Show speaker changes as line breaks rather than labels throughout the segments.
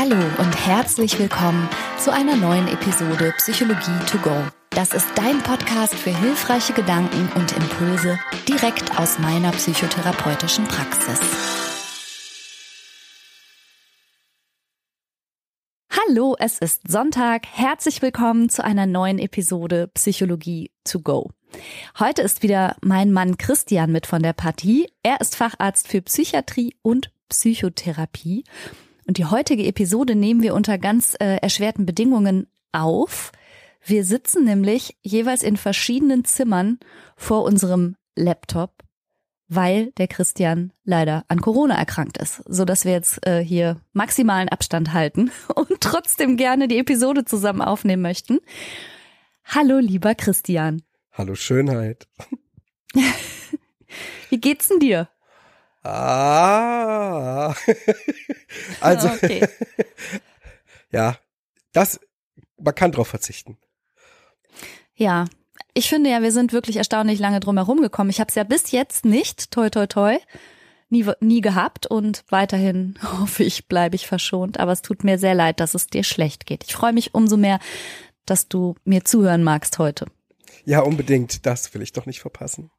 Hallo und herzlich willkommen zu einer neuen Episode Psychologie to go. Das ist dein Podcast für hilfreiche Gedanken und Impulse direkt aus meiner psychotherapeutischen Praxis. Hallo, es ist Sonntag. Herzlich willkommen zu einer neuen Episode Psychologie to go. Heute ist wieder mein Mann Christian mit von der Partie. Er ist Facharzt für Psychiatrie und Psychotherapie. Und die heutige Episode nehmen wir unter ganz äh, erschwerten Bedingungen auf. Wir sitzen nämlich jeweils in verschiedenen Zimmern vor unserem Laptop, weil der Christian leider an Corona erkrankt ist, so dass wir jetzt äh, hier maximalen Abstand halten und trotzdem gerne die Episode zusammen aufnehmen möchten. Hallo, lieber Christian.
Hallo Schönheit.
Wie geht's denn dir?
Ah. also, okay. ja, das, man kann drauf verzichten.
Ja, ich finde ja, wir sind wirklich erstaunlich lange drum herum gekommen. Ich habe es ja bis jetzt nicht, toi toi toi, nie, nie gehabt und weiterhin hoffe ich, bleibe ich verschont. Aber es tut mir sehr leid, dass es dir schlecht geht. Ich freue mich umso mehr, dass du mir zuhören magst heute.
Ja, unbedingt. Das will ich doch nicht verpassen.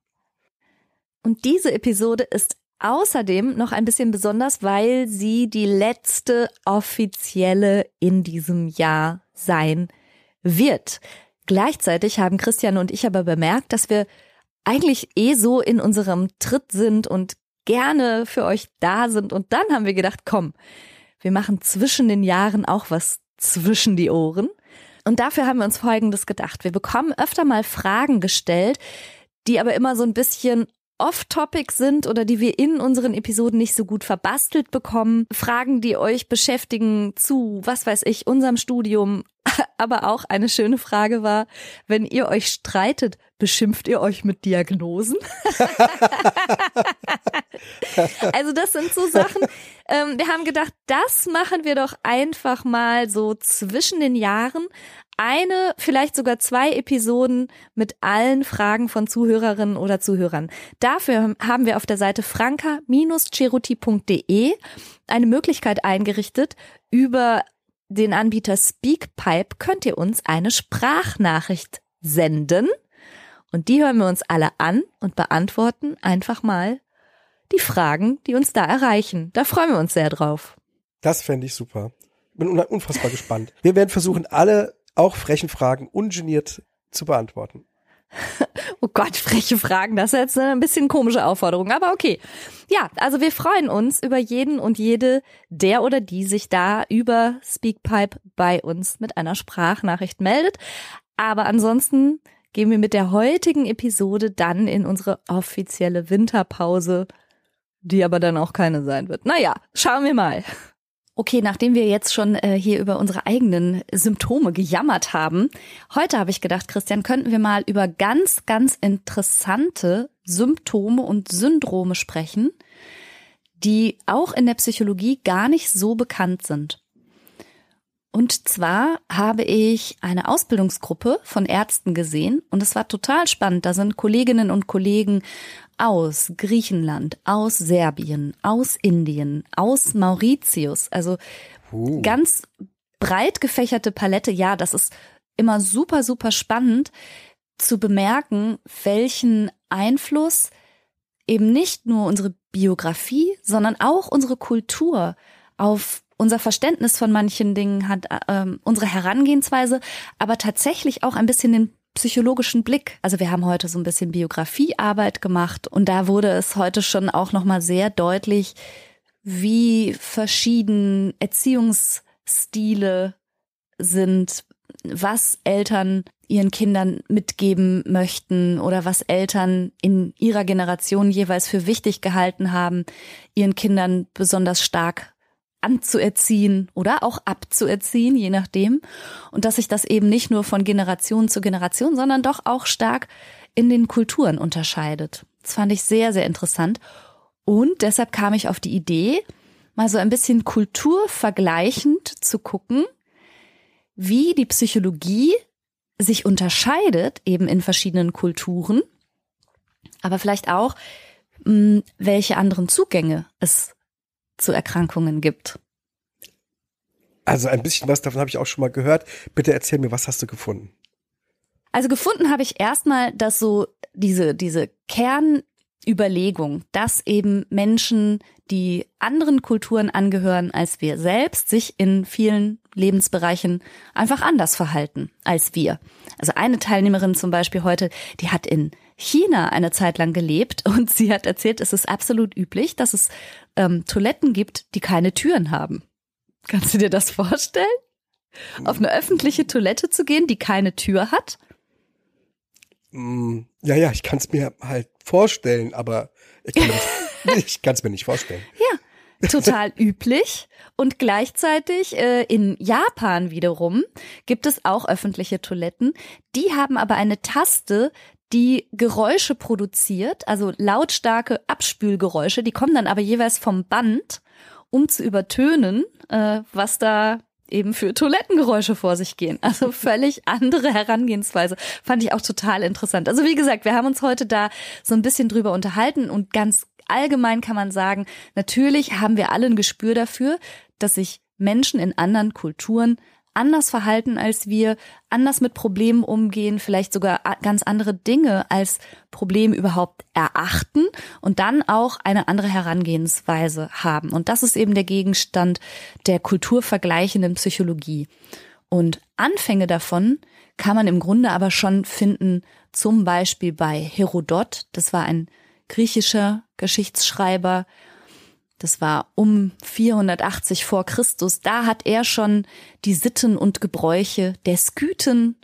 Und diese Episode ist außerdem noch ein bisschen besonders, weil sie die letzte offizielle in diesem Jahr sein wird. Gleichzeitig haben Christian und ich aber bemerkt, dass wir eigentlich eh so in unserem Tritt sind und gerne für euch da sind. Und dann haben wir gedacht, komm, wir machen zwischen den Jahren auch was zwischen die Ohren. Und dafür haben wir uns Folgendes gedacht. Wir bekommen öfter mal Fragen gestellt, die aber immer so ein bisschen off-topic sind oder die wir in unseren Episoden nicht so gut verbastelt bekommen. Fragen, die euch beschäftigen zu, was weiß ich, unserem Studium. Aber auch eine schöne Frage war, wenn ihr euch streitet, beschimpft ihr euch mit Diagnosen? also das sind so Sachen. Ähm, wir haben gedacht, das machen wir doch einfach mal so zwischen den Jahren eine, vielleicht sogar zwei Episoden mit allen Fragen von Zuhörerinnen oder Zuhörern. Dafür haben wir auf der Seite franka-cheruti.de eine Möglichkeit eingerichtet, über den Anbieter Speakpipe könnt ihr uns eine Sprachnachricht senden. Und die hören wir uns alle an und beantworten einfach mal die Fragen, die uns da erreichen. Da freuen wir uns sehr drauf.
Das fände ich super. Bin unfassbar gespannt. Wir werden versuchen, alle auch frechen Fragen ungeniert zu beantworten.
Oh Gott, freche Fragen, das ist jetzt ein bisschen komische Aufforderung, aber okay. Ja, also wir freuen uns über jeden und jede, der oder die sich da über Speakpipe bei uns mit einer Sprachnachricht meldet. Aber ansonsten gehen wir mit der heutigen Episode dann in unsere offizielle Winterpause, die aber dann auch keine sein wird. Naja, schauen wir mal. Okay, nachdem wir jetzt schon äh, hier über unsere eigenen Symptome gejammert haben, heute habe ich gedacht, Christian, könnten wir mal über ganz, ganz interessante Symptome und Syndrome sprechen, die auch in der Psychologie gar nicht so bekannt sind. Und zwar habe ich eine Ausbildungsgruppe von Ärzten gesehen und es war total spannend. Da sind Kolleginnen und Kollegen aus Griechenland, aus Serbien, aus Indien, aus Mauritius. Also uh. ganz breit gefächerte Palette. Ja, das ist immer super, super spannend zu bemerken, welchen Einfluss eben nicht nur unsere Biografie, sondern auch unsere Kultur auf unser Verständnis von manchen Dingen hat, äh, unsere Herangehensweise, aber tatsächlich auch ein bisschen den psychologischen Blick. Also wir haben heute so ein bisschen Biografiearbeit gemacht und da wurde es heute schon auch noch mal sehr deutlich, wie verschieden Erziehungsstile sind, was Eltern ihren Kindern mitgeben möchten oder was Eltern in ihrer Generation jeweils für wichtig gehalten haben, ihren Kindern besonders stark anzuerziehen oder auch abzuerziehen, je nachdem. Und dass sich das eben nicht nur von Generation zu Generation, sondern doch auch stark in den Kulturen unterscheidet. Das fand ich sehr, sehr interessant. Und deshalb kam ich auf die Idee, mal so ein bisschen kulturvergleichend zu gucken, wie die Psychologie sich unterscheidet, eben in verschiedenen Kulturen, aber vielleicht auch, hm, welche anderen Zugänge es zu Erkrankungen gibt.
Also ein bisschen was davon habe ich auch schon mal gehört. Bitte erzähl mir, was hast du gefunden?
Also gefunden habe ich erstmal, dass so diese, diese Kernüberlegung, dass eben Menschen, die anderen Kulturen angehören als wir selbst, sich in vielen Lebensbereichen einfach anders verhalten als wir. Also eine Teilnehmerin zum Beispiel heute, die hat in China eine Zeit lang gelebt und sie hat erzählt, es ist absolut üblich, dass es ähm, Toiletten gibt, die keine Türen haben. Kannst du dir das vorstellen? Auf eine öffentliche Toilette zu gehen, die keine Tür hat?
Mm, ja, ja, ich kann es mir halt vorstellen, aber ich kann es mir nicht vorstellen.
Ja, total üblich. Und gleichzeitig äh, in Japan wiederum gibt es auch öffentliche Toiletten. Die haben aber eine Taste, die Geräusche produziert, also lautstarke Abspülgeräusche. Die kommen dann aber jeweils vom Band, um zu übertönen, äh, was da eben für Toilettengeräusche vor sich gehen. Also völlig andere Herangehensweise. Fand ich auch total interessant. Also wie gesagt, wir haben uns heute da so ein bisschen drüber unterhalten und ganz allgemein kann man sagen, natürlich haben wir alle ein Gespür dafür, dass sich Menschen in anderen Kulturen anders verhalten als wir, anders mit Problemen umgehen, vielleicht sogar ganz andere Dinge als Problem überhaupt erachten und dann auch eine andere Herangehensweise haben. Und das ist eben der Gegenstand der kulturvergleichenden Psychologie. Und Anfänge davon kann man im Grunde aber schon finden, zum Beispiel bei Herodot, das war ein griechischer Geschichtsschreiber, das war um 480 vor Christus, da hat er schon die Sitten und Gebräuche der Skythen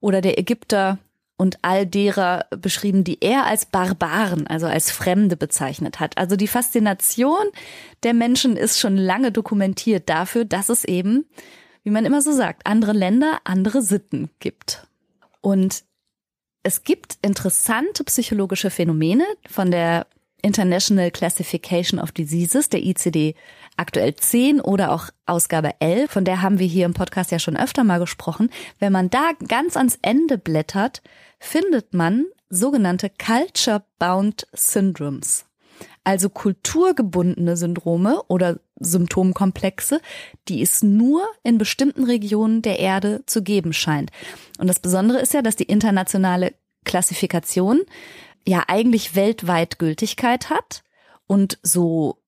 oder der Ägypter und all derer beschrieben, die er als Barbaren, also als Fremde bezeichnet hat. Also die Faszination der Menschen ist schon lange dokumentiert dafür, dass es eben, wie man immer so sagt, andere Länder, andere Sitten gibt. Und es gibt interessante psychologische Phänomene von der International Classification of Diseases, der ICD aktuell 10 oder auch Ausgabe 11, von der haben wir hier im Podcast ja schon öfter mal gesprochen. Wenn man da ganz ans Ende blättert, findet man sogenannte Culture-Bound Syndromes. Also kulturgebundene Syndrome oder Symptomkomplexe, die es nur in bestimmten Regionen der Erde zu geben scheint. Und das Besondere ist ja, dass die internationale Klassifikation ja eigentlich weltweit Gültigkeit hat und so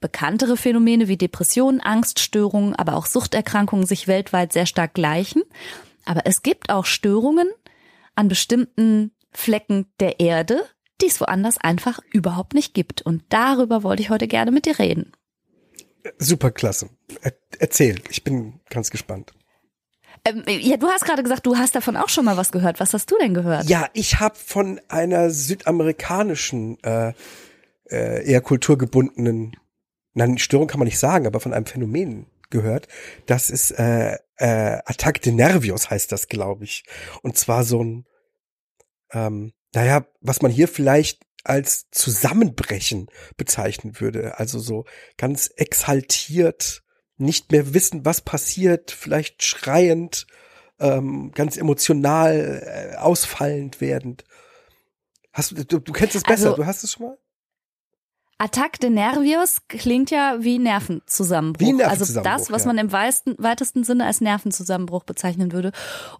bekanntere Phänomene wie Depressionen, Angststörungen, aber auch Suchterkrankungen sich weltweit sehr stark gleichen. Aber es gibt auch Störungen an bestimmten Flecken der Erde, die es woanders einfach überhaupt nicht gibt. Und darüber wollte ich heute gerne mit dir reden.
Super klasse. Erzähl, ich bin ganz gespannt.
Ähm, ja, du hast gerade gesagt, du hast davon auch schon mal was gehört. Was hast du denn gehört?
Ja, ich habe von einer südamerikanischen, äh, äh, eher kulturgebundenen, nein, Störung kann man nicht sagen, aber von einem Phänomen gehört. Das ist äh, äh, Attack de Nervios heißt das, glaube ich. Und zwar so ein, ähm, naja, was man hier vielleicht als Zusammenbrechen bezeichnen würde. Also so ganz exaltiert nicht mehr wissen, was passiert, vielleicht schreiend, ähm, ganz emotional, äh, ausfallend werdend. Hast du, du, du kennst es besser, also, du hast es schon mal?
Attack de Nervios klingt ja wie Nervenzusammenbruch. Wie Nervenzusammenbruch also das, was ja. man im weitesten, weitesten Sinne als Nervenzusammenbruch bezeichnen würde.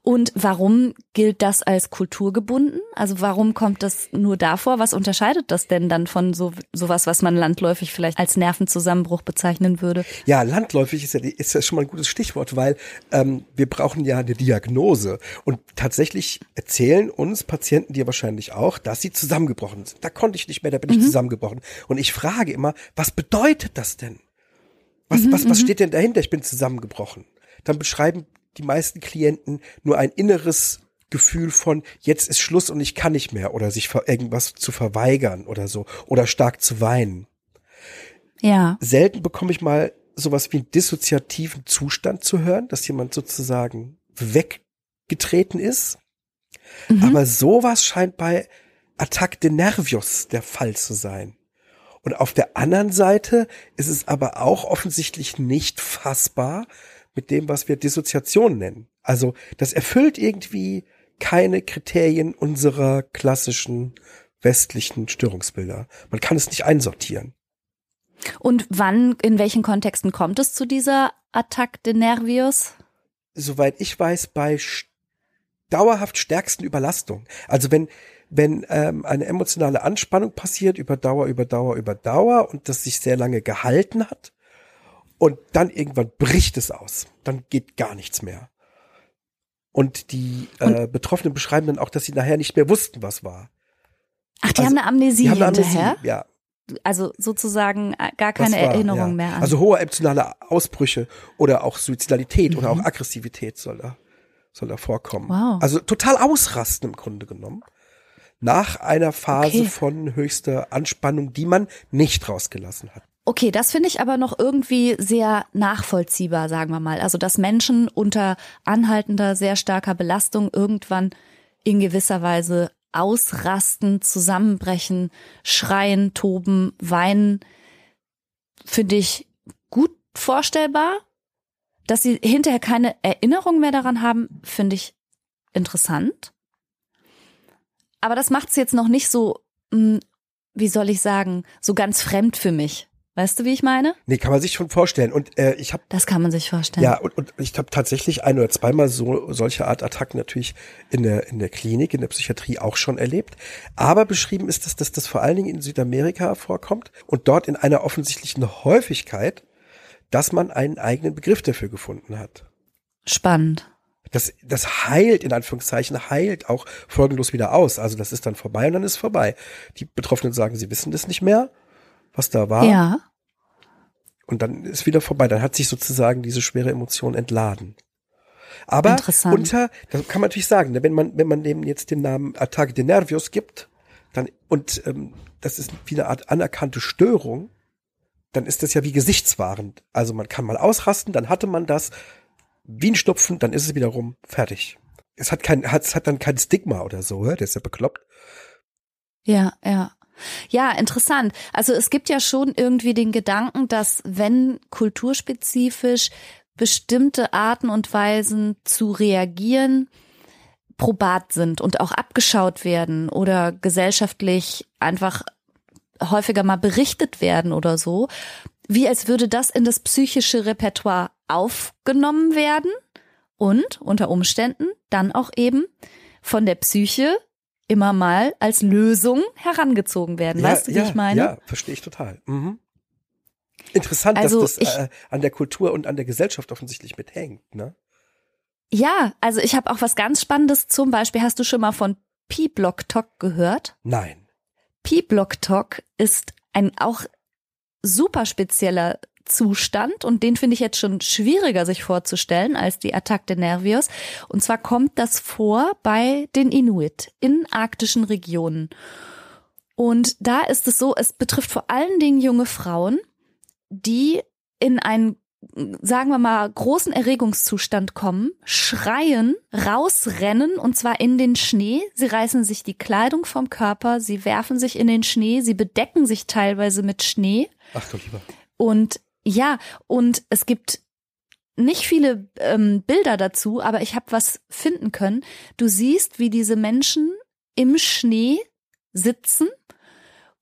Und warum gilt das als kulturgebunden? Also warum kommt das nur davor? Was unterscheidet das denn dann von so sowas, was man landläufig vielleicht als Nervenzusammenbruch bezeichnen würde?
Ja, landläufig ist ja, ist ja schon mal ein gutes Stichwort, weil ähm, wir brauchen ja eine Diagnose. Und tatsächlich erzählen uns Patienten dir wahrscheinlich auch, dass sie zusammengebrochen sind. Da konnte ich nicht mehr, da bin ich mhm. zusammengebrochen. Und ich ich frage immer, was bedeutet das denn? Was, mhm, was, was mhm. steht denn dahinter? Ich bin zusammengebrochen. Dann beschreiben die meisten Klienten nur ein inneres Gefühl von, jetzt ist Schluss und ich kann nicht mehr oder sich irgendwas zu verweigern oder so oder stark zu weinen.
Ja.
Selten bekomme ich mal sowas wie einen dissoziativen Zustand zu hören, dass jemand sozusagen weggetreten ist. Mhm. Aber sowas scheint bei Attack de Nervios der Fall zu sein. Und auf der anderen Seite ist es aber auch offensichtlich nicht fassbar mit dem, was wir Dissoziation nennen. Also das erfüllt irgendwie keine Kriterien unserer klassischen westlichen Störungsbilder. Man kann es nicht einsortieren.
Und wann, in welchen Kontexten kommt es zu dieser Attaque de Nervios?
Soweit ich weiß, bei dauerhaft stärksten Überlastung. Also wenn wenn ähm, eine emotionale Anspannung passiert über Dauer, über Dauer, über Dauer und das sich sehr lange gehalten hat und dann irgendwann bricht es aus, dann geht gar nichts mehr. Und die äh, Betroffenen beschreiben dann auch, dass sie nachher nicht mehr wussten, was war.
Ach, die also, haben eine Amnesie die haben eine hinterher?
Amnesie, ja.
Also sozusagen äh, gar keine war, Erinnerung
ja.
mehr an.
Also hohe emotionale Ausbrüche oder auch Suizidalität mhm. oder auch Aggressivität soll da, soll da vorkommen.
Wow.
Also total ausrasten im Grunde genommen. Nach einer Phase okay. von höchster Anspannung, die man nicht rausgelassen hat.
Okay, das finde ich aber noch irgendwie sehr nachvollziehbar, sagen wir mal. Also, dass Menschen unter anhaltender, sehr starker Belastung irgendwann in gewisser Weise ausrasten, zusammenbrechen, schreien, toben, weinen, finde ich gut vorstellbar. Dass sie hinterher keine Erinnerung mehr daran haben, finde ich interessant. Aber das macht es jetzt noch nicht so, hm, wie soll ich sagen, so ganz fremd für mich. Weißt du, wie ich meine?
Nee, kann man sich schon vorstellen. Und äh, ich habe
Das kann man sich vorstellen.
Ja, und, und ich habe tatsächlich ein oder zweimal so solche Art Attacken natürlich in der in der Klinik, in der Psychiatrie auch schon erlebt. Aber beschrieben ist es, dass das vor allen Dingen in Südamerika vorkommt und dort in einer offensichtlichen Häufigkeit, dass man einen eigenen Begriff dafür gefunden hat.
Spannend.
Das, das heilt, in Anführungszeichen, heilt auch folgenlos wieder aus. Also das ist dann vorbei und dann ist vorbei. Die Betroffenen sagen, sie wissen das nicht mehr, was da war.
Ja.
Und dann ist wieder vorbei. Dann hat sich sozusagen diese schwere Emotion entladen. Aber unter, das kann man natürlich sagen, ne, wenn man, wenn man dem jetzt den Namen Attaque de Nervios gibt, dann, und ähm, das ist wie eine Art anerkannte Störung, dann ist das ja wie gesichtswahrend. Also man kann mal ausrasten, dann hatte man das, wie ein Schnupfen, dann ist es wieder rum, fertig. Es hat kein, hat, es hat dann kein Stigma oder so, der ist ja bekloppt.
Ja, ja. Ja, interessant. Also es gibt ja schon irgendwie den Gedanken, dass wenn kulturspezifisch bestimmte Arten und Weisen zu reagieren probat sind und auch abgeschaut werden oder gesellschaftlich einfach häufiger mal berichtet werden oder so, wie als würde das in das psychische Repertoire aufgenommen werden und unter Umständen dann auch eben von der Psyche immer mal als Lösung herangezogen werden. Ja, weißt du, wie
ja,
ich meine?
Ja, verstehe ich total. Mhm. Interessant, also dass das ich, äh, an der Kultur und an der Gesellschaft offensichtlich mithängt, ne?
Ja, also ich habe auch was ganz Spannendes. Zum Beispiel, hast du schon mal von P-Block Talk gehört?
Nein.
P-Block Talk ist ein auch super spezieller Zustand und den finde ich jetzt schon schwieriger sich vorzustellen als die Attaque de Nervios. Und zwar kommt das vor bei den Inuit in arktischen Regionen. Und da ist es so, es betrifft vor allen Dingen junge Frauen, die in einen sagen wir mal, großen Erregungszustand kommen, schreien, rausrennen und zwar in den Schnee. Sie reißen sich die Kleidung vom Körper, sie werfen sich in den Schnee, sie bedecken sich teilweise mit Schnee.
Ach du lieber.
Und ja, und es gibt nicht viele ähm, Bilder dazu, aber ich habe was finden können. Du siehst, wie diese Menschen im Schnee sitzen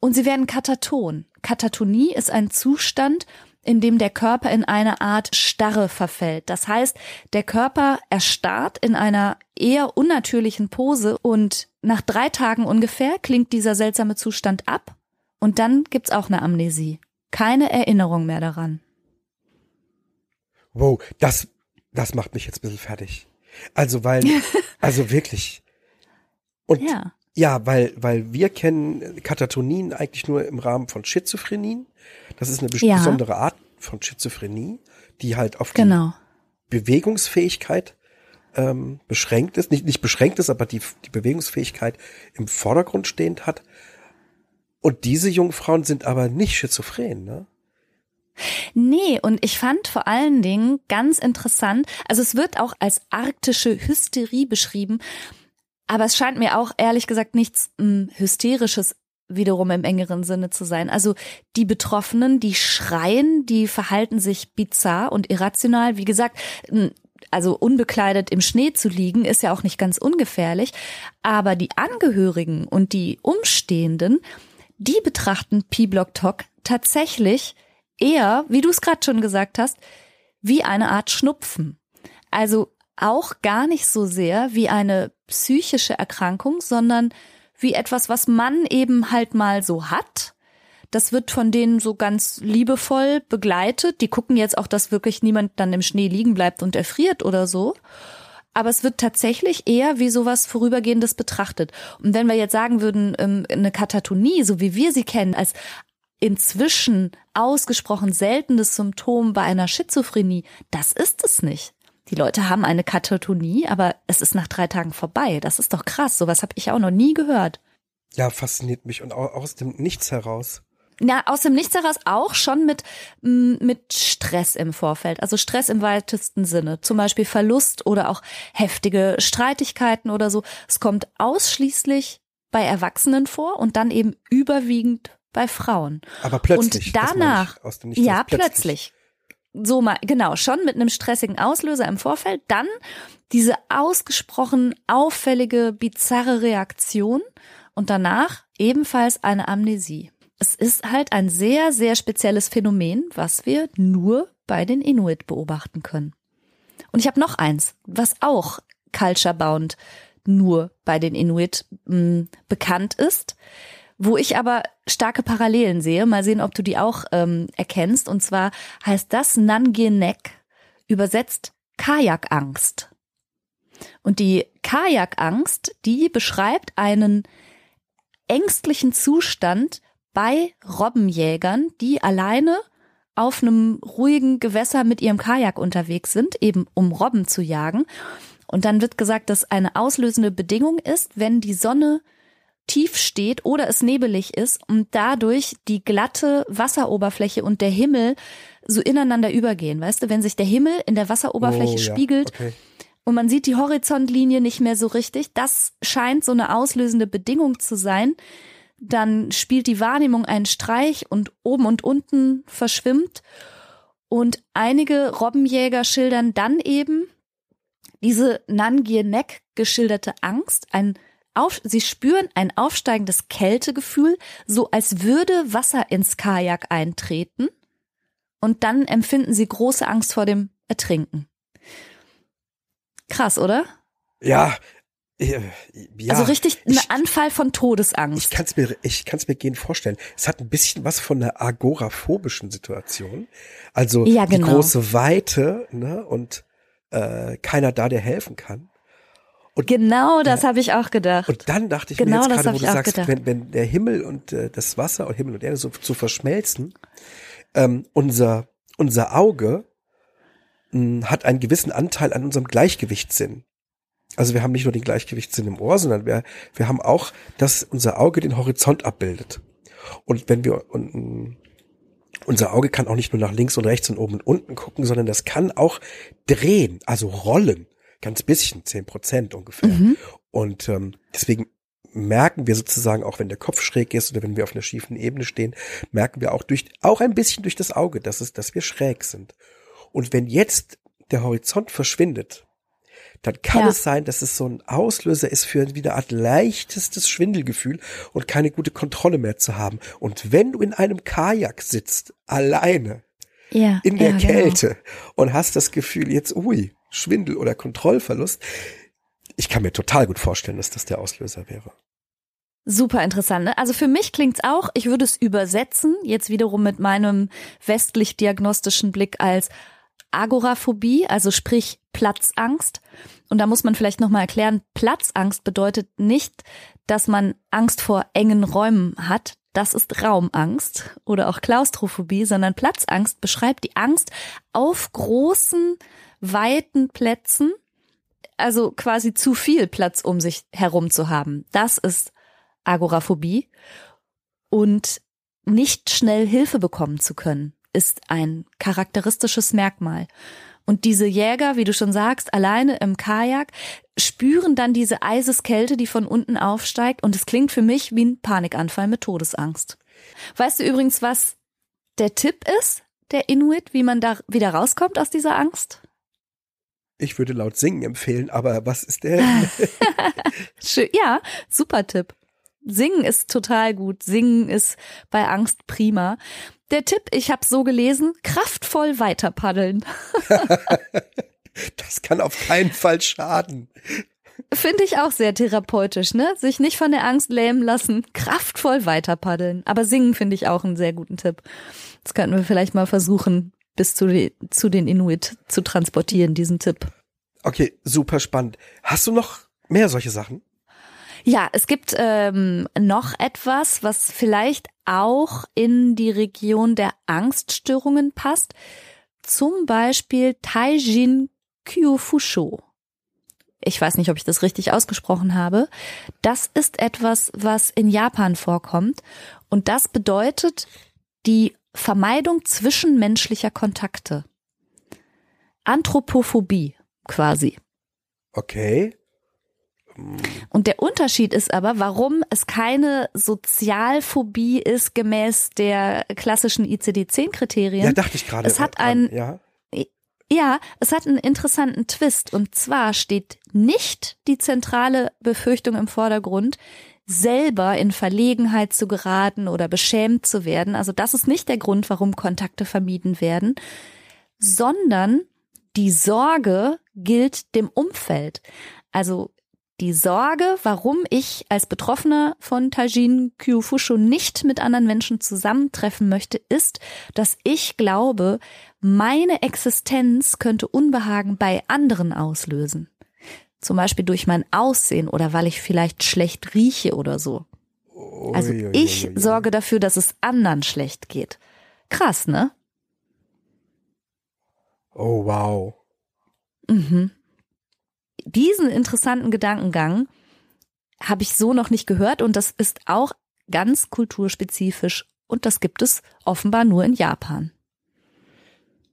und sie werden kataton. Katatonie ist ein Zustand, in dem der Körper in eine Art Starre verfällt. Das heißt, der Körper erstarrt in einer eher unnatürlichen Pose und nach drei Tagen ungefähr klingt dieser seltsame Zustand ab und dann gibt's auch eine Amnesie keine Erinnerung mehr daran.
Wow, das, das macht mich jetzt ein bisschen fertig. Also, weil, also wirklich. Und ja. ja, weil, weil wir kennen Katatonien eigentlich nur im Rahmen von Schizophrenien. Das ist eine ja. besondere Art von Schizophrenie, die halt auf
genau.
die Bewegungsfähigkeit ähm, beschränkt ist. Nicht, nicht beschränkt ist, aber die, die Bewegungsfähigkeit im Vordergrund stehend hat. Und diese Jungfrauen sind aber nicht schizophren, ne?
Nee, und ich fand vor allen Dingen ganz interessant, also es wird auch als arktische Hysterie beschrieben, aber es scheint mir auch ehrlich gesagt nichts hm, Hysterisches wiederum im engeren Sinne zu sein. Also die Betroffenen, die schreien, die verhalten sich bizarr und irrational. Wie gesagt, hm, also unbekleidet im Schnee zu liegen, ist ja auch nicht ganz ungefährlich. Aber die Angehörigen und die Umstehenden, die betrachten P-Block Talk tatsächlich eher, wie du es gerade schon gesagt hast, wie eine Art Schnupfen. Also auch gar nicht so sehr wie eine psychische Erkrankung, sondern wie etwas, was man eben halt mal so hat. Das wird von denen so ganz liebevoll begleitet. Die gucken jetzt auch, dass wirklich niemand dann im Schnee liegen bleibt und erfriert oder so. Aber es wird tatsächlich eher wie sowas Vorübergehendes betrachtet. Und wenn wir jetzt sagen würden, ähm, eine Katatonie, so wie wir sie kennen, als inzwischen ausgesprochen seltenes Symptom bei einer Schizophrenie, das ist es nicht. Die Leute haben eine Katatonie, aber es ist nach drei Tagen vorbei. Das ist doch krass. Sowas habe ich auch noch nie gehört.
Ja, fasziniert mich und aus dem Nichts heraus.
Na, aus dem Nichts heraus auch schon mit, mit Stress im Vorfeld. Also Stress im weitesten Sinne. Zum Beispiel Verlust oder auch heftige Streitigkeiten oder so. Es kommt ausschließlich bei Erwachsenen vor und dann eben überwiegend bei Frauen.
Aber plötzlich.
Und danach, aus dem Nichts ja, plötzlich. plötzlich so mal, genau, schon mit einem stressigen Auslöser im Vorfeld, dann diese ausgesprochen auffällige, bizarre Reaktion und danach ebenfalls eine Amnesie. Es ist halt ein sehr, sehr spezielles Phänomen, was wir nur bei den Inuit beobachten können. Und ich habe noch eins, was auch culture-bound nur bei den Inuit mh, hm, bekannt ist. Wo ich aber starke Parallelen sehe, mal sehen, ob du die auch ähm, erkennst. Und zwar heißt das Nanginek, übersetzt Kajakangst. Und die Kajakangst, die beschreibt einen ängstlichen Zustand bei Robbenjägern, die alleine auf einem ruhigen Gewässer mit ihrem Kajak unterwegs sind, eben um Robben zu jagen. Und dann wird gesagt, dass eine auslösende Bedingung ist, wenn die Sonne tief steht oder es nebelig ist und dadurch die glatte Wasseroberfläche und der Himmel so ineinander übergehen. Weißt du, wenn sich der Himmel in der Wasseroberfläche oh, spiegelt ja. okay. und man sieht die Horizontlinie nicht mehr so richtig, das scheint so eine auslösende Bedingung zu sein. Dann spielt die Wahrnehmung einen Streich und oben und unten verschwimmt. Und einige Robbenjäger schildern dann eben diese Nangierneck geschilderte Angst, ein auf, sie spüren ein aufsteigendes Kältegefühl, so als würde Wasser ins Kajak eintreten. Und dann empfinden sie große Angst vor dem Ertrinken. Krass, oder?
Ja, ja,
also richtig ein Anfall von Todesangst.
Ich kann es mir, ich kann es mir gehen vorstellen. Es hat ein bisschen was von einer agoraphobischen Situation. Also ja, genau. die große Weite ne, und äh, keiner da, der helfen kann.
Und, genau das ja, habe ich auch gedacht.
Und dann dachte ich genau mir jetzt gerade, wo du sagst, wenn, wenn der Himmel und äh, das Wasser und Himmel und Erde so zu verschmelzen, ähm, unser, unser Auge mh, hm, hat einen gewissen Anteil an unserem Gleichgewichtssinn. Also wir haben nicht nur den Gleichgewichtssinn im Ohr, sondern wir, wir haben auch, dass unser Auge den Horizont abbildet. Und wenn wir und, unser Auge kann auch nicht nur nach links und rechts und oben und unten gucken, sondern das kann auch drehen, also rollen ganz bisschen, zehn Prozent ungefähr. Mhm. Und ähm, deswegen merken wir sozusagen, auch wenn der Kopf schräg ist oder wenn wir auf einer schiefen Ebene stehen, merken wir auch durch, auch ein bisschen durch das Auge, dass es, dass wir schräg sind. Und wenn jetzt der Horizont verschwindet, dann kann ja. es sein, dass es so ein Auslöser ist für wieder Art leichtestes Schwindelgefühl und keine gute Kontrolle mehr zu haben. Und wenn du in einem Kajak sitzt, alleine, ja, in der ja, genau. Kälte genau. und hast das Gefühl, jetzt, ui, Schwindel oder Kontrollverlust. Ich kann mir total gut vorstellen, dass das der Auslöser wäre.
Super interessant. Ne? Also für mich klingt's auch, ich würde es übersetzen, jetzt wiederum mit meinem westlich-diagnostischen Blick als Agoraphobie, also sprich Platzangst. Und da muss man vielleicht nochmal erklären, Platzangst bedeutet nicht, dass man Angst vor engen Räumen hat. Das ist Raumangst oder auch Klaustrophobie, sondern Platzangst beschreibt die Angst auf großen weiten Plätzen, also quasi zu viel Platz um sich herum zu haben. Das ist Agoraphobie. Und nicht schnell Hilfe bekommen zu können, ist ein charakteristisches Merkmal. Und diese Jäger, wie du schon sagst, alleine im Kajak, spüren dann diese Eiseskälte, die von unten aufsteigt. Und es klingt für mich wie ein Panikanfall mit Todesangst. Weißt du übrigens, was der Tipp ist, der Inuit, wie man da wieder rauskommt aus dieser Angst?
Ich würde laut singen empfehlen, aber was ist der?
ja, super Tipp. Singen ist total gut. Singen ist bei Angst prima. Der Tipp, ich habe so gelesen, kraftvoll weiter paddeln.
das kann auf keinen Fall schaden.
Finde ich auch sehr therapeutisch, ne? Sich nicht von der Angst lähmen lassen, kraftvoll weiter paddeln. Aber singen finde ich auch einen sehr guten Tipp. Das könnten wir vielleicht mal versuchen, bis zu, die, zu den Inuit zu transportieren, diesen Tipp.
Okay, super spannend. Hast du noch mehr solche Sachen?
Ja, es gibt ähm, noch etwas, was vielleicht auch in die Region der Angststörungen passt. Zum Beispiel Taijin Kyufusho. Ich weiß nicht, ob ich das richtig ausgesprochen habe. Das ist etwas, was in Japan vorkommt. Und das bedeutet die Vermeidung zwischenmenschlicher Kontakte. Anthropophobie quasi.
Okay.
Und der Unterschied ist aber, warum es keine Sozialphobie ist gemäß der klassischen ICD-10-Kriterien.
Ja, dachte ich gerade.
Es hat einen,
ja.
ja, es hat einen interessanten Twist. Und zwar steht nicht die zentrale Befürchtung im Vordergrund, selber in Verlegenheit zu geraten oder beschämt zu werden. Also das ist nicht der Grund, warum Kontakte vermieden werden, sondern die Sorge gilt dem Umfeld. Also die Sorge, warum ich als Betroffener von Tajin Kyufusho nicht mit anderen Menschen zusammentreffen möchte, ist, dass ich glaube, meine Existenz könnte Unbehagen bei anderen auslösen. Zum Beispiel durch mein Aussehen oder weil ich vielleicht schlecht rieche oder so. Also ich sorge dafür, dass es anderen schlecht geht. Krass, ne?
Oh, wow.
Mhm diesen interessanten Gedankengang habe ich so noch nicht gehört und das ist auch ganz kulturspezifisch und das gibt es offenbar nur in Japan.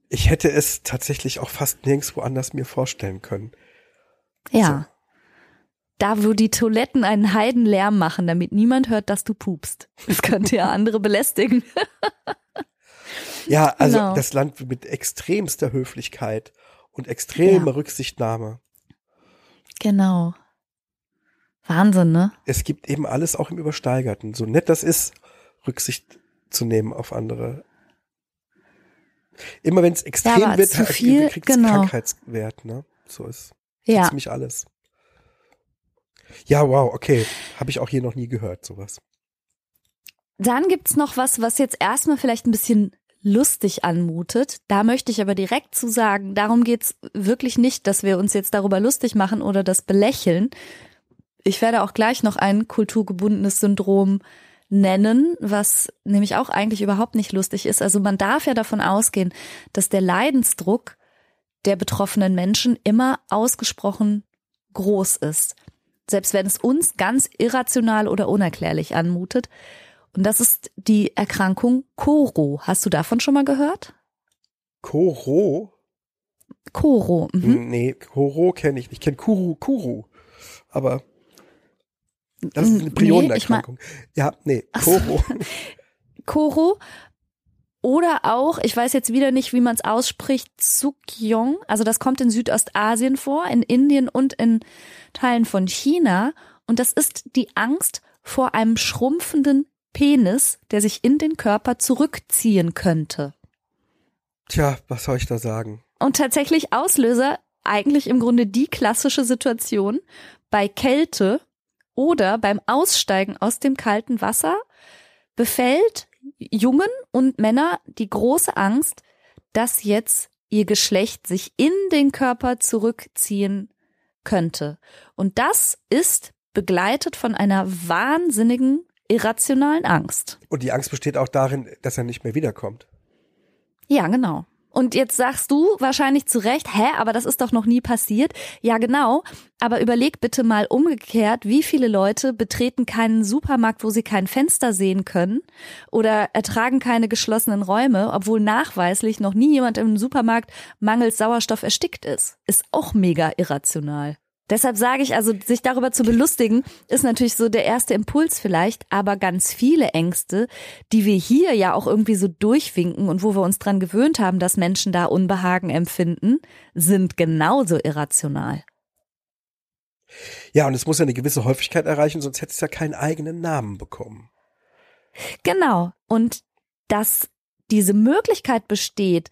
Ich hätte es tatsächlich auch fast nirgendwo anders mir vorstellen können.
Ja. So. Da, wo die Toiletten einen Heidenlärm machen, damit niemand hört, dass du pupst. Das könnte ja andere belästigen.
ja, also genau. das Land mit extremster Höflichkeit und extremer ja. Rücksichtnahme.
Genau. Wahnsinn, ne?
Es gibt eben alles auch im Übersteigerten. So nett das ist, Rücksicht zu nehmen auf andere. Immer wenn es extrem ja, wird, kriegt es genau. Krankheitswert, ne? So ist
ja.
ziemlich alles. Ja, wow, okay. Habe ich auch hier noch nie gehört, sowas.
Dann gibt's noch was, was jetzt erstmal vielleicht ein bisschen lustig anmutet. Da möchte ich aber direkt zu sagen, darum geht's wirklich nicht, dass wir uns jetzt darüber lustig machen oder das belächeln. Ich werde auch gleich noch ein kulturgebundenes Syndrom nennen, was nämlich auch eigentlich überhaupt nicht lustig ist. Also man darf ja davon ausgehen, dass der Leidensdruck der betroffenen Menschen immer ausgesprochen groß ist. Selbst wenn es uns ganz irrational oder unerklärlich anmutet. Und das ist die Erkrankung Koro. Hast du davon schon mal gehört?
Koro?
Koro. Mhm.
Nee, Koro kenne ich nicht. Ich kenne Kuru, Kuru. Aber das ist eine Prionenerkrankung. Nee, ich mein, ja, nee, Koro.
Koro oder auch, ich weiß jetzt wieder nicht, wie man es ausspricht, Tsukyong. Also das kommt in Südostasien vor, in Indien und in Teilen von China. Und das ist die Angst vor einem schrumpfenden Penis, der sich in den Körper zurückziehen könnte.
Tja, was soll ich da sagen?
Und tatsächlich Auslöser eigentlich im Grunde die klassische Situation bei Kälte oder beim Aussteigen aus dem kalten Wasser befällt Jungen und Männer die große Angst, dass jetzt ihr Geschlecht sich in den Körper zurückziehen könnte. Und das ist begleitet von einer wahnsinnigen irrationalen Angst.
Und die Angst besteht auch darin, dass er nicht mehr wiederkommt.
Ja, genau. Und jetzt sagst du wahrscheinlich zu Recht, hä, aber das ist doch noch nie passiert. Ja, genau. Aber überleg bitte mal umgekehrt, wie viele Leute betreten keinen Supermarkt, wo sie kein Fenster sehen können oder ertragen keine geschlossenen Räume, obwohl nachweislich noch nie jemand im Supermarkt mangels Sauerstoff erstickt ist. Ist auch mega irrational. Deshalb sage ich also, sich darüber zu belustigen, ist natürlich so der erste Impuls vielleicht, aber ganz viele Ängste, die wir hier ja auch irgendwie so durchwinken und wo wir uns dran gewöhnt haben, dass Menschen da Unbehagen empfinden, sind genauso irrational.
Ja, und es muss ja eine gewisse Häufigkeit erreichen, sonst hätte es ja keinen eigenen Namen bekommen.
Genau. Und das diese Möglichkeit besteht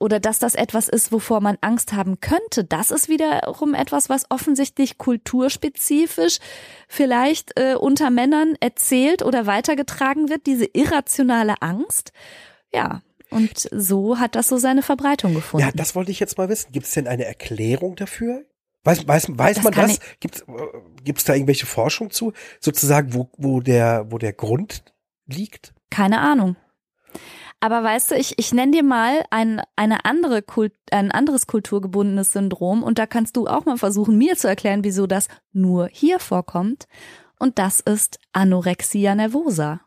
oder dass das etwas ist, wovor man Angst haben könnte, das ist wiederum etwas, was offensichtlich kulturspezifisch vielleicht äh, unter Männern erzählt oder weitergetragen wird, diese irrationale Angst. Ja, und so hat das so seine Verbreitung gefunden.
Ja, das wollte ich jetzt mal wissen. Gibt es denn eine Erklärung dafür? Weiß, weiß, weiß das man das? Gibt es da irgendwelche Forschung zu? Sozusagen, wo, wo, der, wo der Grund liegt?
Keine Ahnung. Aber weißt du, ich, ich nenne dir mal ein, eine andere Kult, ein anderes kulturgebundenes Syndrom und da kannst du auch mal versuchen, mir zu erklären, wieso das nur hier vorkommt. Und das ist Anorexia nervosa.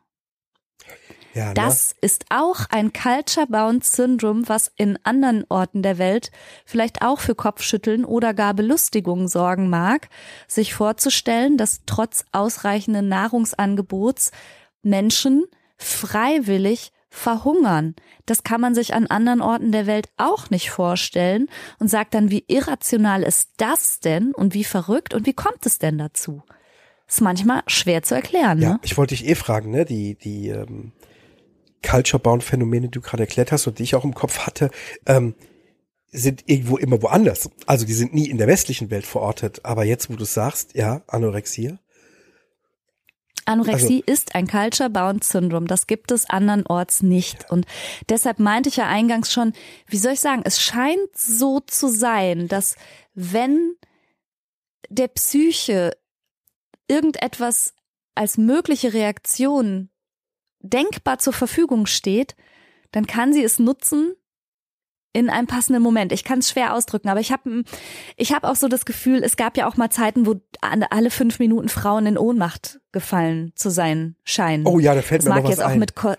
Ja, ne? Das ist auch ein Culture-Bound Syndrome, was in anderen Orten der Welt vielleicht auch für Kopfschütteln oder gar Belustigung sorgen mag, sich vorzustellen, dass trotz ausreichenden Nahrungsangebots Menschen freiwillig verhungern. Das kann man sich an anderen Orten der Welt auch nicht vorstellen und sagt dann, wie irrational ist das denn und wie verrückt und wie kommt es denn dazu? Ist manchmal schwer zu erklären.
Ja,
ne?
ich wollte dich eh fragen, ne? Die, die ähm, Culture-Bound-Phänomene, die du gerade erklärt hast und die ich auch im Kopf hatte, ähm, sind irgendwo immer woanders. Also die sind nie in der westlichen Welt verortet. Aber jetzt, wo du sagst, ja, Anorexia.
Anorexie also, ist ein Culture-Bound Syndrome. Das gibt es andernorts nicht. Und deshalb meinte ich ja eingangs schon, wie soll ich sagen, es scheint so zu sein, dass wenn der Psyche irgendetwas als mögliche Reaktion denkbar zur Verfügung steht, dann kann sie es nutzen in einem passenden Moment. Ich kann es schwer ausdrücken, aber ich habe ich hab auch so das Gefühl, es gab ja auch mal Zeiten, wo alle fünf Minuten Frauen in Ohnmacht gefallen zu sein scheinen.
Oh ja, da fällt
das
mir
mag
noch was
jetzt auch
ein.
mit Ko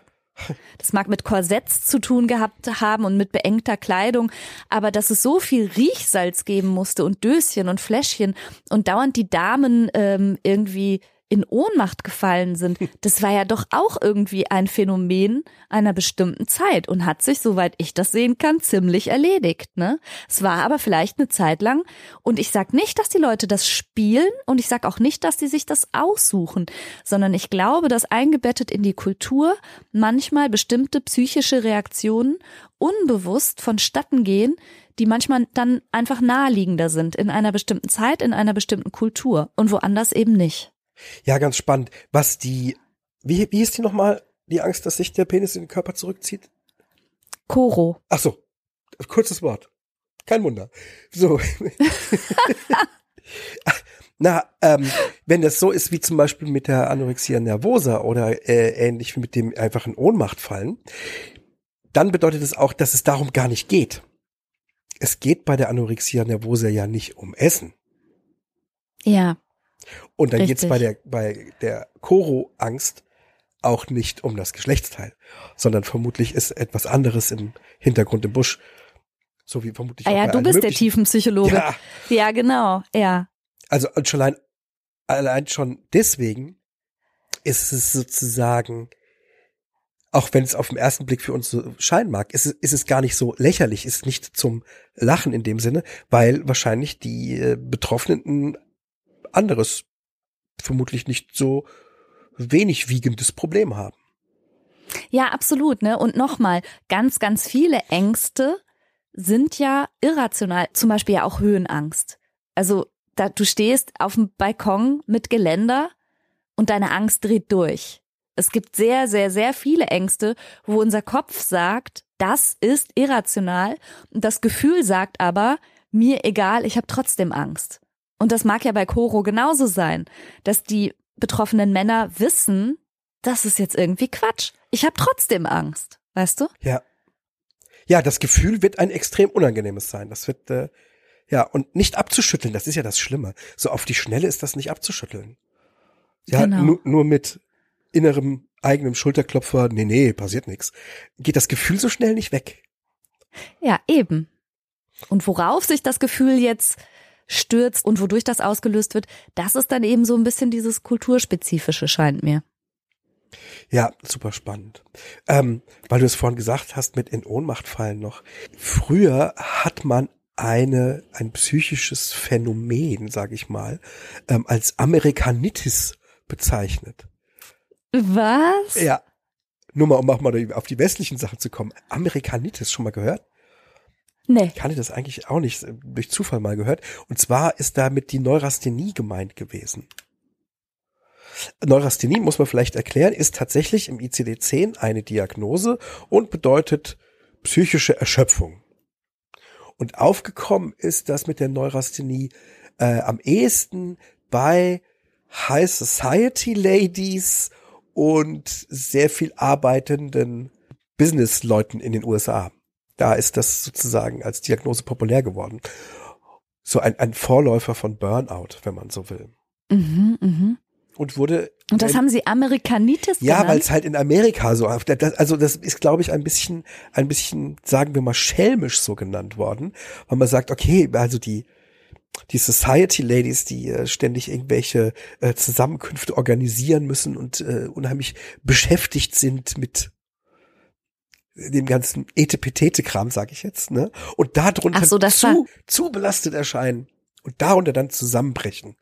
das mag mit Korsetts zu tun gehabt haben und mit beengter Kleidung, aber dass es so viel Riechsalz geben musste und Döschen und Fläschchen und dauernd die Damen ähm, irgendwie in Ohnmacht gefallen sind, das war ja doch auch irgendwie ein Phänomen einer bestimmten Zeit und hat sich, soweit ich das sehen kann, ziemlich erledigt. Ne? Es war aber vielleicht eine Zeit lang und ich sag nicht, dass die Leute das spielen und ich sag auch nicht, dass die sich das aussuchen, sondern ich glaube, dass eingebettet in die Kultur manchmal bestimmte psychische Reaktionen unbewusst vonstatten gehen, die manchmal dann einfach naheliegender sind in einer bestimmten Zeit, in einer bestimmten Kultur und woanders eben nicht.
Ja, ganz spannend. Was die, wie, wie ist die nochmal, die Angst, dass sich der Penis in den Körper zurückzieht?
Koro.
Ach so, kurzes Wort. Kein Wunder. So. Na, ähm, wenn das so ist wie zum Beispiel mit der Anorexia nervosa oder äh, ähnlich wie mit dem einfach in Ohnmacht fallen, dann bedeutet es auch, dass es darum gar nicht geht. Es geht bei der Anorexia nervosa ja nicht um Essen.
Ja.
Und dann Richtig. geht's bei der, bei der Koro-Angst auch nicht um das Geschlechtsteil, sondern vermutlich ist etwas anderes im Hintergrund im Busch. So wie vermutlich
ah, Ja, du bist der Tiefenpsychologe. Ja. ja, genau, ja.
Also schon allein, allein schon deswegen ist es sozusagen, auch wenn es auf den ersten Blick für uns so scheinen mag, ist es, ist es gar nicht so lächerlich, ist nicht zum Lachen in dem Sinne, weil wahrscheinlich die äh, Betroffenen anderes, vermutlich nicht so wenig wiegendes Problem haben.
Ja, absolut, ne? Und nochmal, ganz, ganz viele Ängste sind ja irrational, zum Beispiel ja auch Höhenangst. Also da, du stehst auf dem Balkon mit Geländer und deine Angst dreht durch. Es gibt sehr, sehr, sehr viele Ängste, wo unser Kopf sagt, das ist irrational und das Gefühl sagt aber, mir egal, ich habe trotzdem Angst. Und das mag ja bei Koro genauso sein, dass die betroffenen Männer wissen, das ist jetzt irgendwie Quatsch. Ich habe trotzdem Angst, weißt du?
Ja. Ja, das Gefühl wird ein extrem unangenehmes sein. Das wird äh, ja und nicht abzuschütteln. Das ist ja das Schlimme. So auf die Schnelle ist das nicht abzuschütteln. Ja, genau. nur, nur mit innerem eigenem Schulterklopfer. Nee, nee, passiert nichts. Geht das Gefühl so schnell nicht weg.
Ja, eben. Und worauf sich das Gefühl jetzt stürzt und wodurch das ausgelöst wird, das ist dann eben so ein bisschen dieses kulturspezifische, scheint mir.
Ja, super spannend. Ähm, weil du es vorhin gesagt hast, mit in Ohnmacht fallen noch. Früher hat man eine, ein psychisches Phänomen, sage ich mal, ähm, als Amerikanitis bezeichnet.
Was?
Ja. nur mal, um auch mal auf die westlichen Sachen zu kommen. Amerikanitis schon mal gehört?
Nee.
Ich kannte das eigentlich auch nicht, durch Zufall mal gehört. Und zwar ist damit die Neurasthenie gemeint gewesen. Neurasthenie, muss man vielleicht erklären, ist tatsächlich im ICD-10 eine Diagnose und bedeutet psychische Erschöpfung. Und aufgekommen ist das mit der Neurasthenie äh, am ehesten bei High Society Ladies und sehr viel arbeitenden Businessleuten in den USA. Da ist das sozusagen als Diagnose populär geworden. So ein, ein Vorläufer von Burnout, wenn man so will.
Mhm, mhm.
Und wurde.
Und das haben sie Amerikanitis
Ja,
genannt?
weil es halt in Amerika so, also das ist, glaube ich, ein bisschen, ein bisschen, sagen wir mal, schelmisch so genannt worden, weil man sagt, okay, also die, die Society Ladies, die äh, ständig irgendwelche äh, Zusammenkünfte organisieren müssen und äh, unheimlich beschäftigt sind mit dem ganzen Etepetete-Kram, sag ich jetzt, ne? Und darunter
so,
zu, zu belastet erscheinen und darunter dann zusammenbrechen.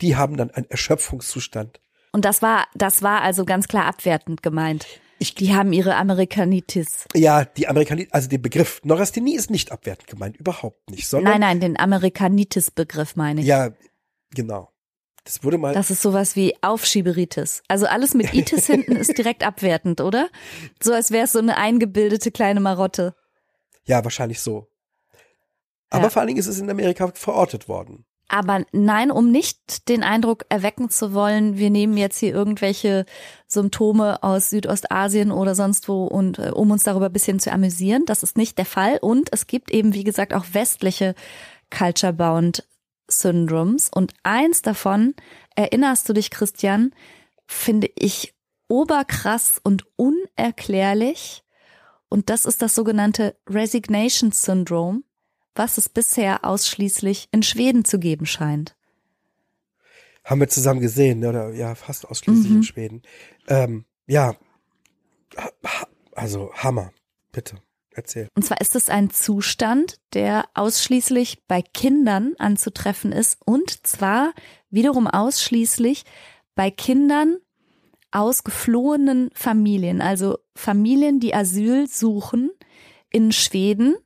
Die haben dann einen Erschöpfungszustand.
Und das war, das war also ganz klar abwertend gemeint.
Ich-
die haben ihre Amerikanitis.
Ja, die Amerikaner, also der Begriff Neurasthenie ist nicht abwertend gemeint, überhaupt nicht, sondern
Nein, nein, den Amerikanitis-Begriff meine ich.
ja, genau. Das wurde mal
Das ist sowas wie Aufschieberitis. Also alles mit Itis hinten ist direkt abwertend, oder? So als wäre es so eine eingebildete kleine Marotte.
Ja, wahrscheinlich so. Aber
Ja.
vor allen Dingen ist es in Amerika verortet worden.
Aber nein, um nicht den Eindruck erwecken zu wollen, wir nehmen jetzt hier irgendwelche Symptome aus Südostasien oder sonst wo und äh, um uns darüber ein bisschen zu amüsieren. Das ist nicht der Fall. Und es gibt eben, wie gesagt, auch westliche Culture-Bound Syndromes. Und eins davon, erinnerst du dich, Christian, finde ich oberkrass und unerklärlich. Und das ist das sogenannte Resignation Syndrome was es bisher ausschließlich in Schweden zu geben scheint.
Haben wir zusammen gesehen, oder ja, fast ausschließlich
Mhm.
in Schweden. Ähm, ja, also Hammer, bitte, erzähl.
Und zwar ist es ein Zustand, der ausschließlich bei Kindern anzutreffen ist und zwar wiederum ausschließlich bei Kindern aus geflohenen Familien, also Familien, die Asyl suchen in Schweden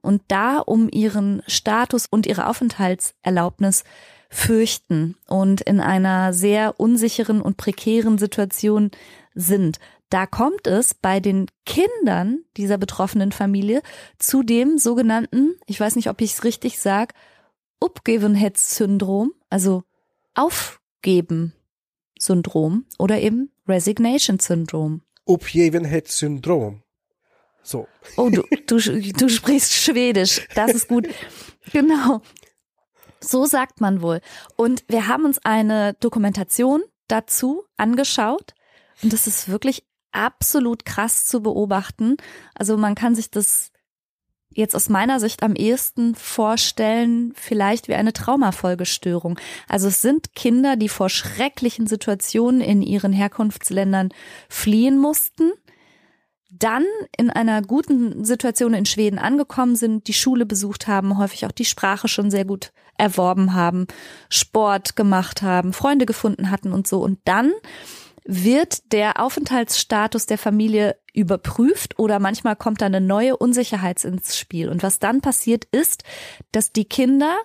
und da um ihren Status und ihre Aufenthaltserlaubnis fürchten und in einer sehr unsicheren und prekären Situation sind. Da kommt es bei den Kindern dieser betroffenen Familie zu dem sogenannten, ich weiß nicht, ob ich es richtig sage, Upgevenheitssyndrom, also Aufgeben-Syndrom oder eben Resignation-Syndrom.
Opjevenheitssyndrom. So.
Oh, du, du, du sprichst Schwedisch. Das ist gut. Genau. So sagt man wohl. Und wir haben uns eine Dokumentation dazu angeschaut. Und das ist wirklich absolut krass zu beobachten. Also man kann sich das jetzt aus meiner Sicht am ehesten vorstellen, vielleicht wie eine Traumafolgestörung. Also es sind Kinder, die vor schrecklichen Situationen in ihren Herkunftsländern fliehen mussten dann in einer guten Situation in Schweden angekommen sind, die Schule besucht haben, häufig auch die Sprache schon sehr gut erworben haben, Sport gemacht haben, Freunde gefunden hatten und so. Und dann wird der Aufenthaltsstatus der Familie überprüft oder manchmal kommt da eine neue Unsicherheit ins Spiel. Und was dann passiert ist, dass die Kinder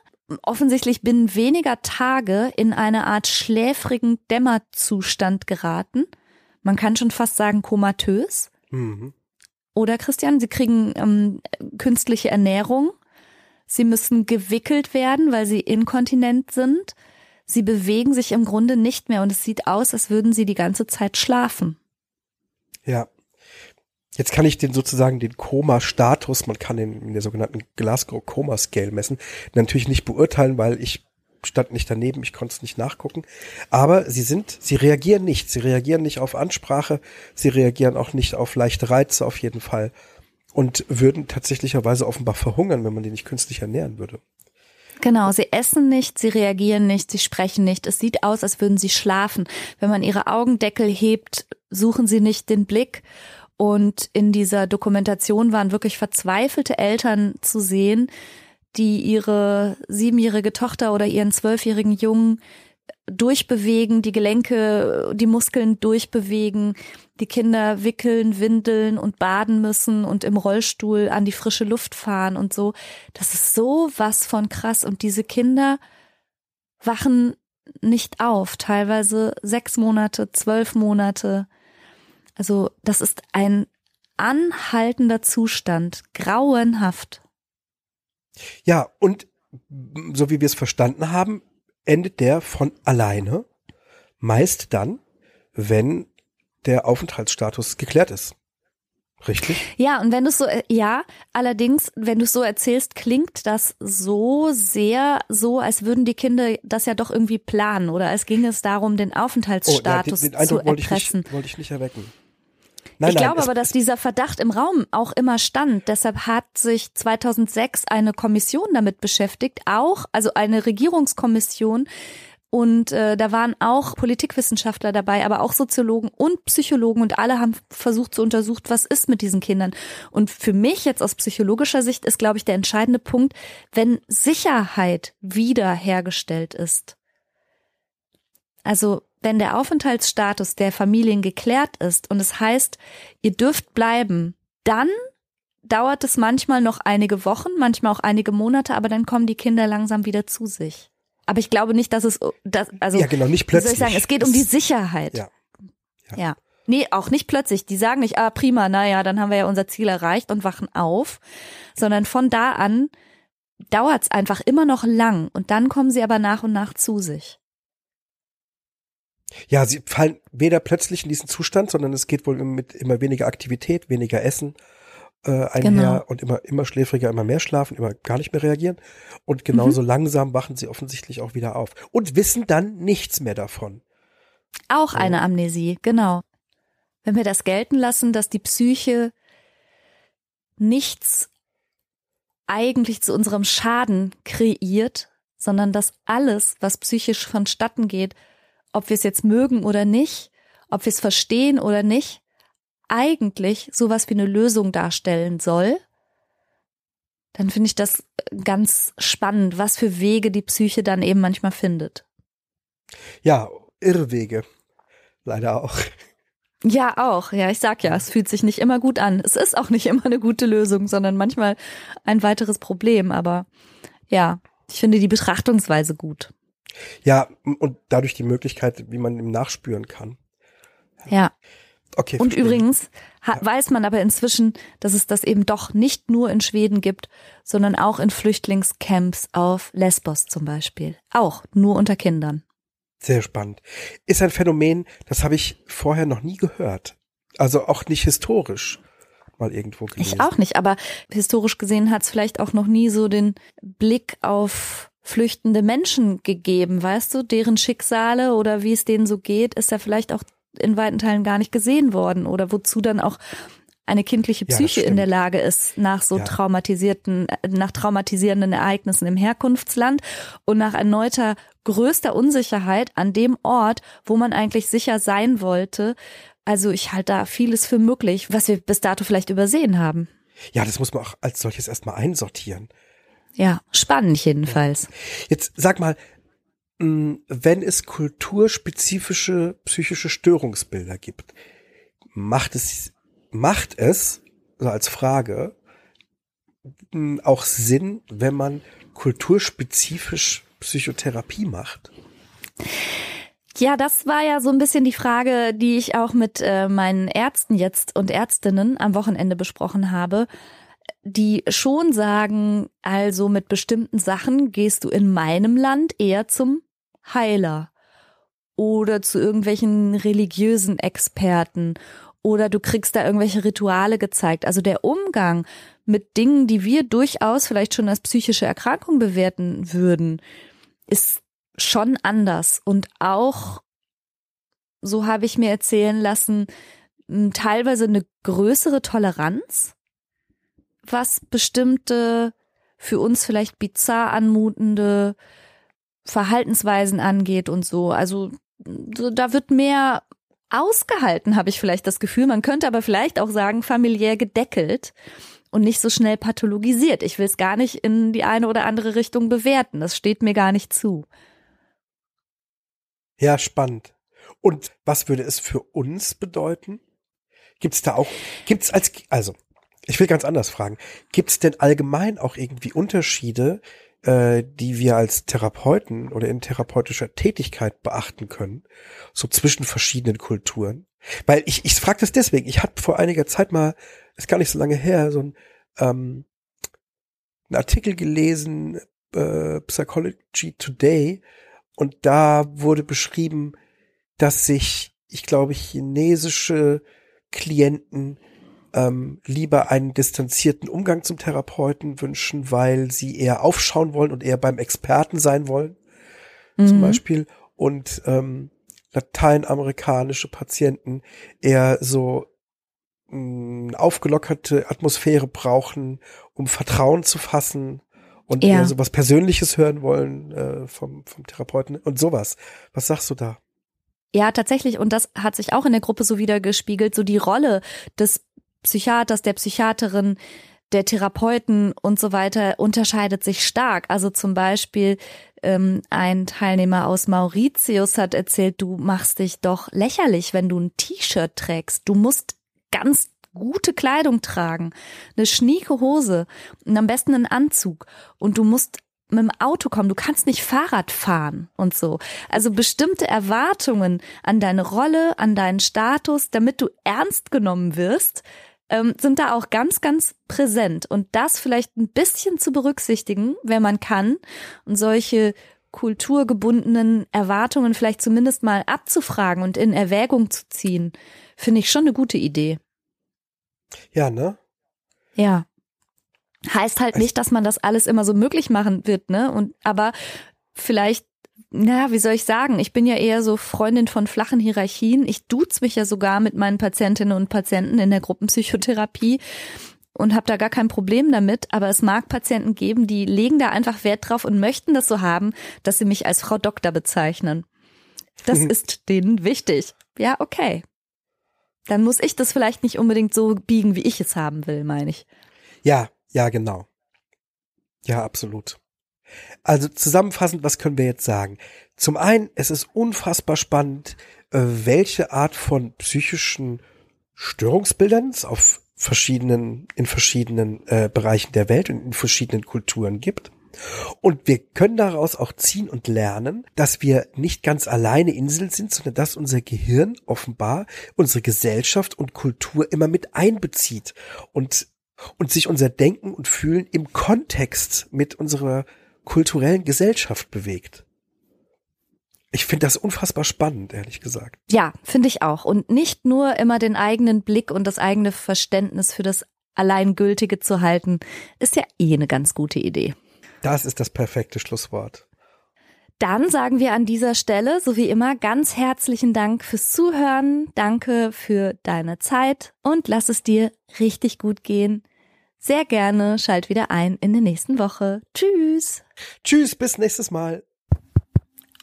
offensichtlich binnen weniger Tage in eine Art schläfrigen Dämmerzustand geraten. Man kann schon fast sagen komatös.
Mhm.
Oder Christian, sie kriegen ähm, künstliche Ernährung. Sie müssen gewickelt werden, weil sie inkontinent sind. Sie bewegen sich im Grunde nicht mehr und es sieht aus, als würden sie die ganze Zeit schlafen.
Ja. Jetzt kann ich den sozusagen den Koma-Status, man kann den in der sogenannten Glasgow Coma Scale messen, natürlich nicht beurteilen, weil ich stand nicht daneben, ich konnte es nicht nachgucken. Aber sie sind, sie reagieren nicht. Sie reagieren nicht auf Ansprache, sie reagieren auch nicht auf leichte Reize auf jeden Fall und würden tatsächlicherweise offenbar verhungern, wenn man die nicht künstlich ernähren würde.
Genau, sie essen nicht, sie reagieren nicht, sie sprechen nicht. Es sieht aus, als würden sie schlafen. Wenn man ihre Augendeckel hebt, suchen sie nicht den Blick. Und in dieser Dokumentation waren wirklich verzweifelte Eltern zu sehen, die ihre siebenjährige Tochter oder ihren zwölfjährigen Jungen durchbewegen, die Gelenke, die Muskeln durchbewegen, die Kinder wickeln, windeln und baden müssen und im Rollstuhl an die frische Luft fahren und so. Das ist so was von krass. Und diese Kinder wachen nicht auf, teilweise sechs Monate, zwölf Monate. Also das ist ein anhaltender Zustand, grauenhaft.
Ja, und so wie wir es verstanden haben, endet der von alleine. Meist dann, wenn der Aufenthaltsstatus geklärt ist. Richtig?
Ja, und wenn du so, äh, ja, allerdings, wenn du so erzählst, klingt das so sehr so, als würden die Kinder das ja doch irgendwie planen oder als ginge es darum, den Aufenthaltsstatus oh, ja, den, den zu erpressen.
Wollte ich, wollte ich nicht erwecken.
Nein, ich nein, glaube aber, dass dieser Verdacht im Raum auch immer stand. Deshalb hat sich 2006 eine Kommission damit beschäftigt, auch, also eine Regierungskommission, und äh, da waren auch Politikwissenschaftler dabei, aber auch Soziologen und Psychologen und alle haben versucht zu untersuchen, was ist mit diesen Kindern. Und für mich jetzt aus psychologischer Sicht ist, glaube ich, der entscheidende Punkt, wenn Sicherheit wiederhergestellt ist. Also wenn der Aufenthaltsstatus der Familien geklärt ist und es heißt, ihr dürft bleiben, dann dauert es manchmal noch einige Wochen, manchmal auch einige Monate, aber dann kommen die Kinder langsam wieder zu sich. Aber ich glaube nicht, dass es, dass, also,
ja, genau, nicht plötzlich.
Wie soll ich sagen, es geht um die Sicherheit.
Ja.
ja. ja. Nee, auch nicht plötzlich. Die sagen nicht, ah, prima, naja, dann haben wir ja unser Ziel erreicht und wachen auf, sondern von da an dauert es einfach immer noch lang und dann kommen sie aber nach und nach zu sich.
Ja, sie fallen weder plötzlich in diesen Zustand, sondern es geht wohl mit immer weniger Aktivität, weniger Essen äh, einher genau. und immer, immer schläfriger, immer mehr schlafen, immer gar nicht mehr reagieren. Und genauso mhm. langsam wachen sie offensichtlich auch wieder auf und wissen dann nichts mehr davon.
Auch so. eine Amnesie, genau. Wenn wir das gelten lassen, dass die Psyche nichts eigentlich zu unserem Schaden kreiert, sondern dass alles, was psychisch vonstatten geht, ob wir es jetzt mögen oder nicht, ob wir es verstehen oder nicht, eigentlich sowas wie eine Lösung darstellen soll, dann finde ich das ganz spannend, was für Wege die Psyche dann eben manchmal findet.
Ja, Irrwege. Leider auch.
Ja, auch. Ja, ich sag ja, es fühlt sich nicht immer gut an. Es ist auch nicht immer eine gute Lösung, sondern manchmal ein weiteres Problem. Aber ja, ich finde die Betrachtungsweise gut.
Ja, und dadurch die Möglichkeit, wie man ihm nachspüren kann.
Ja. Okay. Und verstehe. übrigens ja. weiß man aber inzwischen, dass es das eben doch nicht nur in Schweden gibt, sondern auch in Flüchtlingscamps auf Lesbos zum Beispiel. Auch nur unter Kindern.
Sehr spannend. Ist ein Phänomen, das habe ich vorher noch nie gehört. Also auch nicht historisch mal irgendwo gelesen.
Ich auch nicht, aber historisch gesehen hat es vielleicht auch noch nie so den Blick auf flüchtende Menschen gegeben, weißt du, deren Schicksale oder wie es denen so geht, ist ja vielleicht auch in weiten Teilen gar nicht gesehen worden oder wozu dann auch eine kindliche Psyche ja, in der Lage ist, nach so ja. traumatisierten, nach traumatisierenden Ereignissen im Herkunftsland und nach erneuter größter Unsicherheit an dem Ort, wo man eigentlich sicher sein wollte. Also ich halte da vieles für möglich, was wir bis dato vielleicht übersehen haben.
Ja, das muss man auch als solches erstmal einsortieren.
Ja, spannend jedenfalls.
Jetzt sag mal, mm, wenn es kulturspezifische psychische Störungsbilder gibt, macht es, macht es, so als Frage, mm, auch Sinn, wenn man kulturspezifisch Psychotherapie macht?
Ja, das war ja so ein bisschen die Frage, die ich auch mit äh, meinen Ärzten jetzt und Ärztinnen am Wochenende besprochen habe die schon sagen, also mit bestimmten Sachen gehst du in meinem Land eher zum Heiler oder zu irgendwelchen religiösen Experten oder du kriegst da irgendwelche Rituale gezeigt. Also der Umgang mit Dingen, die wir durchaus vielleicht schon als psychische Erkrankung bewerten würden, ist schon anders und auch, so habe ich mir erzählen lassen, teilweise eine größere Toleranz was bestimmte für uns vielleicht bizarr anmutende Verhaltensweisen angeht und so. Also da wird mehr ausgehalten, habe ich vielleicht das Gefühl. Man könnte aber vielleicht auch sagen, familiär gedeckelt und nicht so schnell pathologisiert. Ich will es gar nicht in die eine oder andere Richtung bewerten. Das steht mir gar nicht zu.
Ja, spannend. Und was würde es für uns bedeuten? Gibt's da auch, gibt's als, also, ich will ganz anders fragen. Gibt's denn allgemein auch irgendwie Unterschiede, äh, die wir als Therapeuten oder in therapeutischer Tätigkeit beachten können, so zwischen verschiedenen Kulturen? Weil ich, ich frage das deswegen. Ich hatte vor einiger Zeit mal, ist gar nicht so lange her, so ein, ähm, einen Artikel gelesen, äh, Psychology Today, und da wurde beschrieben, dass sich, ich glaube, chinesische Klienten ähm, lieber einen distanzierten Umgang zum Therapeuten wünschen, weil sie eher aufschauen wollen und eher beim Experten sein wollen, mhm. zum Beispiel. Und ähm, lateinamerikanische Patienten eher so mh, mm, aufgelockerte Atmosphäre brauchen, um Vertrauen zu fassen und ja. eher so was Persönliches hören wollen äh, vom, vom Therapeuten und sowas. Was sagst du da?
Ja, tatsächlich. Und das hat sich auch in der Gruppe so wieder gespiegelt. So die Rolle des Psychiaters, der Psychiaterin, der Therapeuten und so weiter unterscheidet sich stark. Also zum Beispiel ähm, ein Teilnehmer aus Mauritius hat erzählt, du machst dich doch lächerlich, wenn du ein T-Shirt trägst. Du musst ganz gute Kleidung tragen, eine schnieke Hose und am besten einen Anzug. Und du musst mit dem Auto kommen, du kannst nicht Fahrrad fahren und so. Also bestimmte Erwartungen an deine Rolle, an deinen Status, damit du ernst genommen wirst, ähm, sind da auch ganz, ganz präsent. Und das vielleicht ein bisschen zu berücksichtigen, wenn man kann, und solche kulturgebundenen Erwartungen vielleicht zumindest mal abzufragen und in Erwägung zu ziehen, finde ich schon eine gute Idee.
Ja, ne?
Ja. Heißt halt nicht, dass man das alles immer so möglich machen wird, ne? Und aber vielleicht, na, wie soll ich sagen? Ich bin ja eher so Freundin von flachen Hierarchien. Ich duze mich ja sogar mit meinen Patientinnen und Patienten in der Gruppenpsychotherapie und habe da gar kein Problem damit. Aber es mag Patienten geben, die legen da einfach Wert drauf und möchten das so haben, dass sie mich als Frau Doktor bezeichnen. Das ist denen wichtig. Ja, okay. Dann muss ich das vielleicht nicht unbedingt so biegen, wie ich es haben will, meine ich.
Ja, ja, genau. Ja, absolut. Also zusammenfassend, was können wir jetzt sagen? Zum einen, es ist unfassbar spannend, äh, welche Art von psychischen Störungsbildern es auf verschiedenen, in verschiedenen äh, Bereichen der Welt und in verschiedenen Kulturen gibt. Und wir können daraus auch ziehen und lernen, dass wir nicht ganz alleine Inseln sind, sondern dass unser Gehirn offenbar unsere Gesellschaft und Kultur immer mit einbezieht und, und sich unser Denken und Fühlen im Kontext mit unserer kulturellen Gesellschaft bewegt. Ich finde das unfassbar spannend, ehrlich gesagt.
Ja, finde ich auch. Und nicht nur immer den eigenen Blick und das eigene Verständnis für das Alleingültige zu halten, ist ja eh eine ganz gute Idee.
Das ist das perfekte Schlusswort.
Dann sagen wir an dieser Stelle, so wie immer, ganz herzlichen Dank fürs Zuhören. Danke für deine Zeit und lass es dir richtig gut gehen. Sehr gerne schalt wieder ein in der nächsten Woche. Tschüss.
Tschüss, bis nächstes Mal.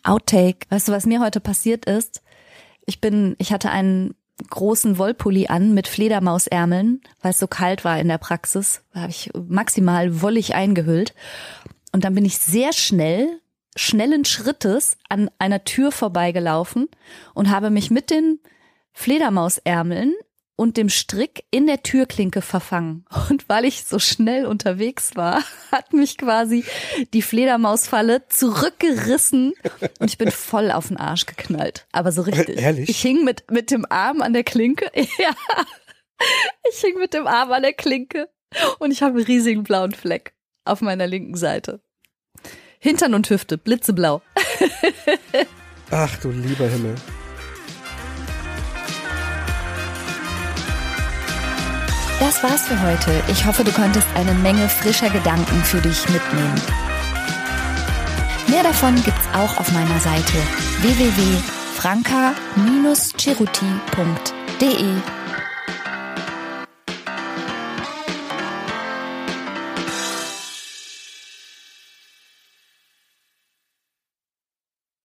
Outtake. Weißt du, was mir heute passiert ist? Ich bin, ich hatte einen großen Wollpulli an mit Fledermausärmeln, weil es so kalt war in der Praxis. Da habe ich maximal wollig eingehüllt. Und dann bin ich sehr schnell, schnellen Schrittes an einer Tür vorbeigelaufen und habe mich mit den Fledermausärmeln und dem Strick in der Türklinke verfangen. Und weil ich so schnell unterwegs war, hat mich quasi die Fledermausfalle zurückgerissen und ich bin voll auf den Arsch geknallt. Aber so richtig.
Ehrlich?
Ich hing mit, mit dem Arm an der Klinke. Ja. Ich hing mit dem Arm an der Klinke und ich habe einen riesigen blauen Fleck auf meiner linken Seite. Hintern und Hüfte, blitzeblau.
Ach du lieber Himmel.
Das war's für heute. Ich hoffe, du konntest eine Menge frischer Gedanken für dich mitnehmen. Mehr davon gibt's auch auf meiner Seite www.franca-ceruti.de